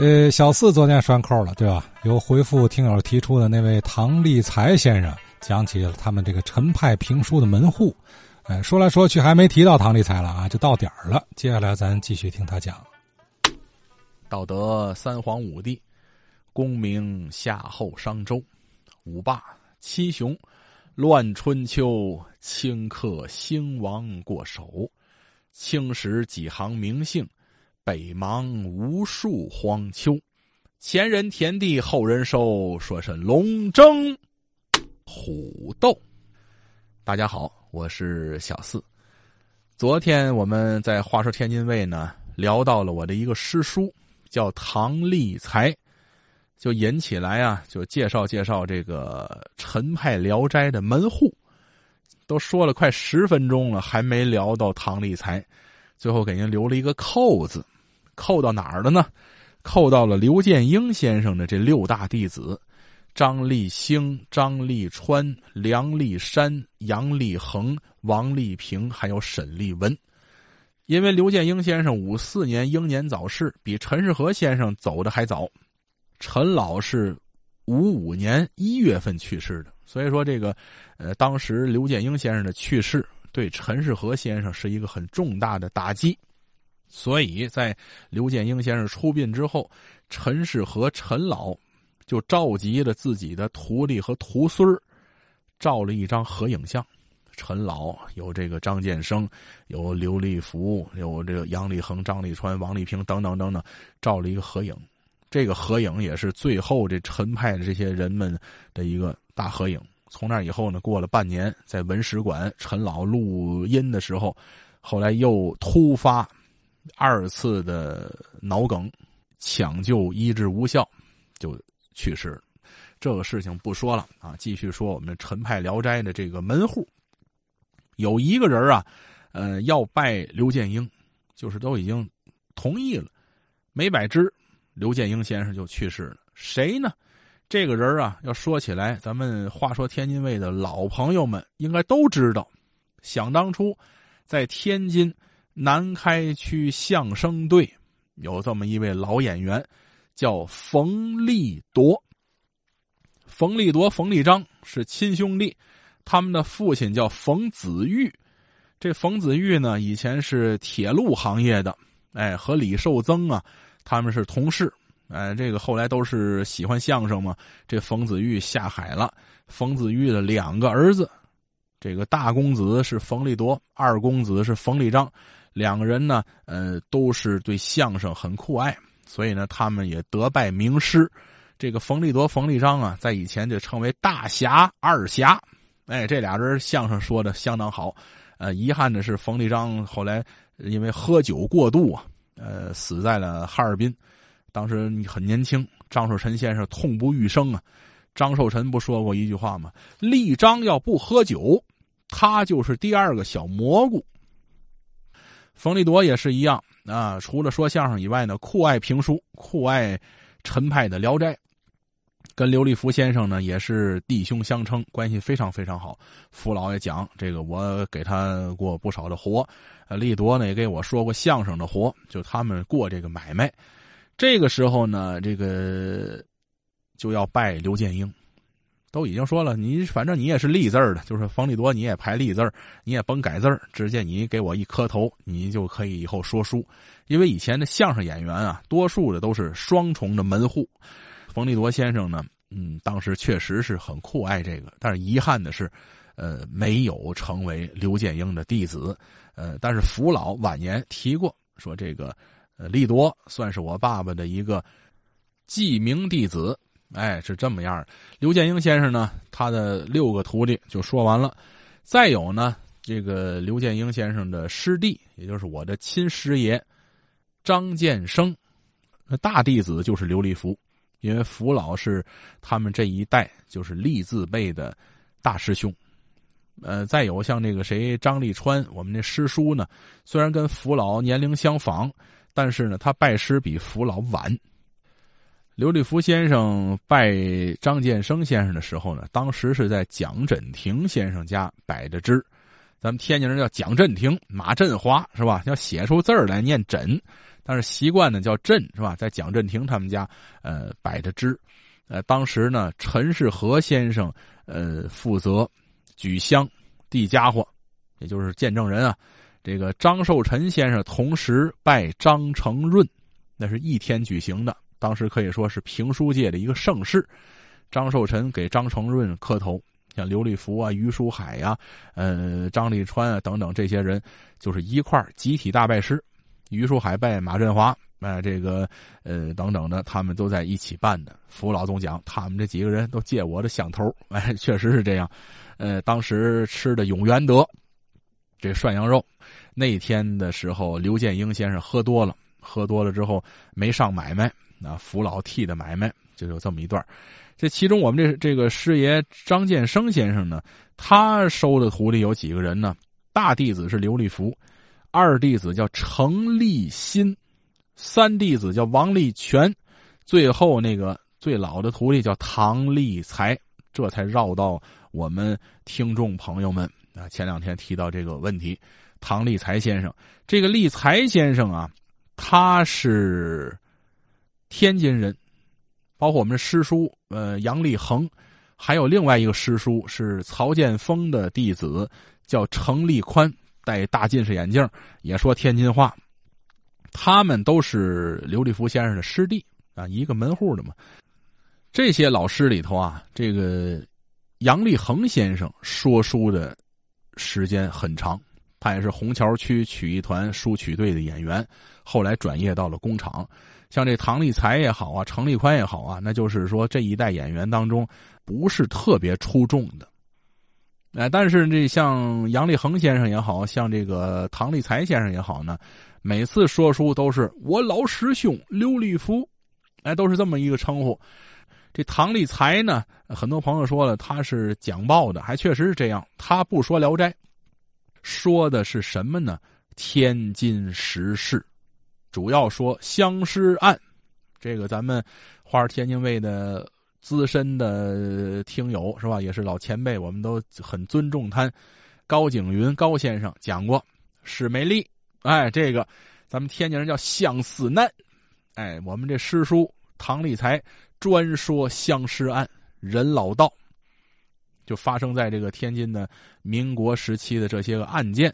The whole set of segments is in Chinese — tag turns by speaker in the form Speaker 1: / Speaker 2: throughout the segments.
Speaker 1: 呃，小四昨天拴扣了，对吧？有回复听友提出的那位唐立才先生，讲起了他们这个陈派评书的门户。哎，说来说去还没提到唐立才了啊，就到点儿了。接下来咱继续听他讲。
Speaker 2: 道德三皇五帝，功名夏后商周，五霸七雄，乱春秋，顷刻兴亡过手，青史几行名姓。北邙无数荒丘，前人田地后人收，说是龙争虎斗。大家好，我是小四。昨天我们在话说天津卫呢聊到了我的一个师叔，叫唐立才，就引起来啊，就介绍介绍这个陈派聊斋的门户。都说了快十分钟了，还没聊到唐立才，最后给您留了一个扣子。扣到哪儿了呢？扣到了刘建英先生的这六大弟子：张立兴、张立川、梁立山、杨立恒、王立平，还有沈立文。因为刘建英先生五四年英年早逝，比陈世和先生走的还早。陈老是五五年一月份去世的，所以说这个，呃，当时刘建英先生的去世对陈世和先生是一个很重大的打击。所以在刘建英先生出殡之后，陈氏和陈老就召集了自己的徒弟和徒孙照了一张合影像。陈老有这个张建生，有刘立福，有这个杨立恒、张立川、王立平等等等等，照了一个合影。这个合影也是最后这陈派的这些人们的一个大合影。从那以后呢，过了半年，在文史馆，陈老录音的时候，后来又突发。二次的脑梗，抢救医治无效，就去世了。这个事情不说了啊，继续说我们陈派聊斋的这个门户。有一个人啊，呃，要拜刘建英，就是都已经同意了，没拜之，刘建英先生就去世了。谁呢？这个人啊，要说起来，咱们话说天津卫的老朋友们应该都知道。想当初，在天津。南开区相声队有这么一位老演员，叫冯立铎。冯立铎、冯立章是亲兄弟，他们的父亲叫冯子玉。这冯子玉呢，以前是铁路行业的，哎，和李寿增啊，他们是同事。哎，这个后来都是喜欢相声嘛。这冯子玉下海了，冯子玉的两个儿子，这个大公子是冯立铎，二公子是冯立章。两个人呢，呃，都是对相声很酷爱，所以呢，他们也得拜名师。这个冯立铎、冯立章啊，在以前就称为大侠、二侠。哎，这俩人相声说的相当好。呃，遗憾的是，冯立章后来因为喝酒过度啊，呃，死在了哈尔滨。当时你很年轻，张寿臣先生痛不欲生啊。张寿臣不说过一句话吗？立章要不喝酒，他就是第二个小蘑菇。冯立铎也是一样啊，除了说相声以外呢，酷爱评书，酷爱陈派的《聊斋》，跟刘立福先生呢也是弟兄相称，关系非常非常好。福老爷讲这个，我给他过不少的活，呃，立铎呢也给我说过相声的活，就他们过这个买卖。这个时候呢，这个就要拜刘建英。都已经说了，你反正你也是立字儿的，就是冯立多，你也排立字儿，你也甭改字儿，直接你给我一磕头，你就可以以后说书。因为以前的相声演员啊，多数的都是双重的门户。冯立铎先生呢，嗯，当时确实是很酷爱这个，但是遗憾的是，呃，没有成为刘建英的弟子。呃，但是福老晚年提过，说这个，呃，立铎算是我爸爸的一个记名弟子。哎，是这么样刘建英先生呢，他的六个徒弟就说完了。再有呢，这个刘建英先生的师弟，也就是我的亲师爷张建生，那大弟子就是刘立福，因为福老是他们这一代就是立字辈的大师兄。呃，再有像那个谁张立川，我们那师叔呢，虽然跟福老年龄相仿，但是呢，他拜师比福老晚。刘立福先生拜张建生先生的时候呢，当时是在蒋振亭先生家摆着支。咱们天津人叫蒋振亭，马振华是吧？要写出字儿来念“振”，但是习惯呢叫镇是吧？在蒋振廷他们家呃摆着支，呃，当时呢陈世和先生呃负责举香递家伙，也就是见证人啊。这个张寿臣先生同时拜张承润，那是一天举行的，当时可以说是评书界的一个盛世。张寿臣给张承润磕头。像刘立福啊、于书海呀、呃、张立川啊等等这些人，就是一块集体大拜师。于书海拜马振华，哎，这个呃等等的，他们都在一起办的。福老总讲，他们这几个人都借我的香头，哎，确实是这样。呃，当时吃的永元德这涮羊肉，那天的时候，刘建英先生喝多了，喝多了之后没上买卖，啊，扶老替的买卖，就有这么一段。这其中，我们这这个师爷张建生先生呢，他收的徒弟有几个人呢？大弟子是刘立福，二弟子叫程立新，三弟子叫王立全，最后那个最老的徒弟叫唐立才。这才绕到我们听众朋友们啊，前两天提到这个问题，唐立才先生，这个立才先生啊，他是天津人。包括我们师叔，呃，杨立恒，还有另外一个师叔是曹建峰的弟子，叫程立宽，戴大近视眼镜，也说天津话。他们都是刘立福先生的师弟啊，一个门户的嘛。这些老师里头啊，这个杨立恒先生说书的时间很长，他也是虹桥区曲艺团书曲队的演员，后来转业到了工厂。像这唐立才也好啊，程立宽也好啊，那就是说这一代演员当中不是特别出众的。哎，但是这像杨立恒先生也好像这个唐立才先生也好呢，每次说书都是我老师兄刘立福，哎，都是这么一个称呼。这唐立才呢，很多朋友说了他是讲报的，还确实是这样。他不说《聊斋》，说的是什么呢？天津时事。主要说相尸案，这个咱们花儿天津卫的资深的听友是吧？也是老前辈，我们都很尊重他。高景云高先生讲过史美丽，哎，这个咱们天津人叫相思难，哎，我们这师叔唐立才专说相尸案，任老道就发生在这个天津的民国时期的这些个案件，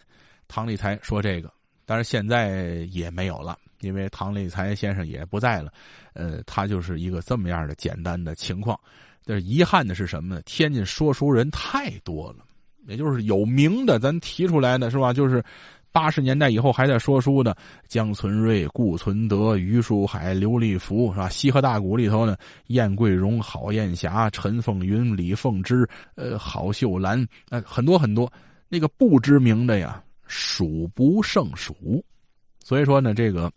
Speaker 2: 唐立才说这个，但是现在也没有了。因为唐立才先生也不在了，呃，他就是一个这么样的简单的情况。但是遗憾的是什么呢？天津说书人太多了，也就是有名的，咱提出来的是吧？就是八十年代以后还在说书的江存瑞、顾存德、于书海、刘立福是吧？西河大鼓里头呢，燕桂荣、郝艳霞、陈凤云、李凤芝、呃，郝秀兰，呃，很多很多，那个不知名的呀，数不胜数。所以说呢，这个。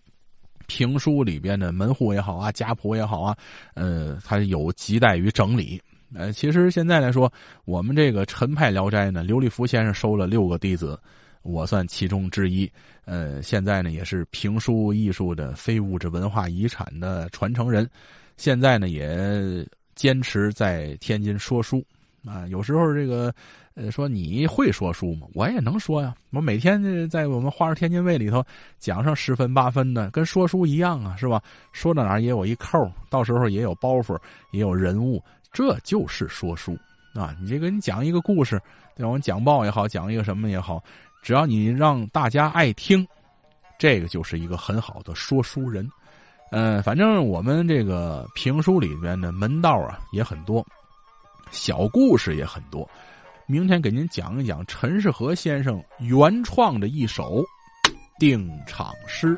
Speaker 2: 评书里边的门户也好啊，家谱也好啊，呃，它有亟待于整理。呃，其实现在来说，我们这个陈派《聊斋》呢，刘立福先生收了六个弟子，我算其中之一。呃，现在呢，也是评书艺术的非物质文化遗产的传承人。现在呢，也坚持在天津说书。啊，有时候这个。呃，说你会说书吗？我也能说呀，我每天在我们花儿天津卫里头讲上十分八分的，跟说书一样啊，是吧？说到哪儿也有一扣，到时候也有包袱，也有人物，这就是说书啊！你这个你讲一个故事，对吧？我讲报也好，讲一个什么也好，只要你让大家爱听，这个就是一个很好的说书人。嗯，反正我们这个评书里边的门道啊也很多，小故事也很多。明天给您讲一讲陈世和先生原创的一首定场诗。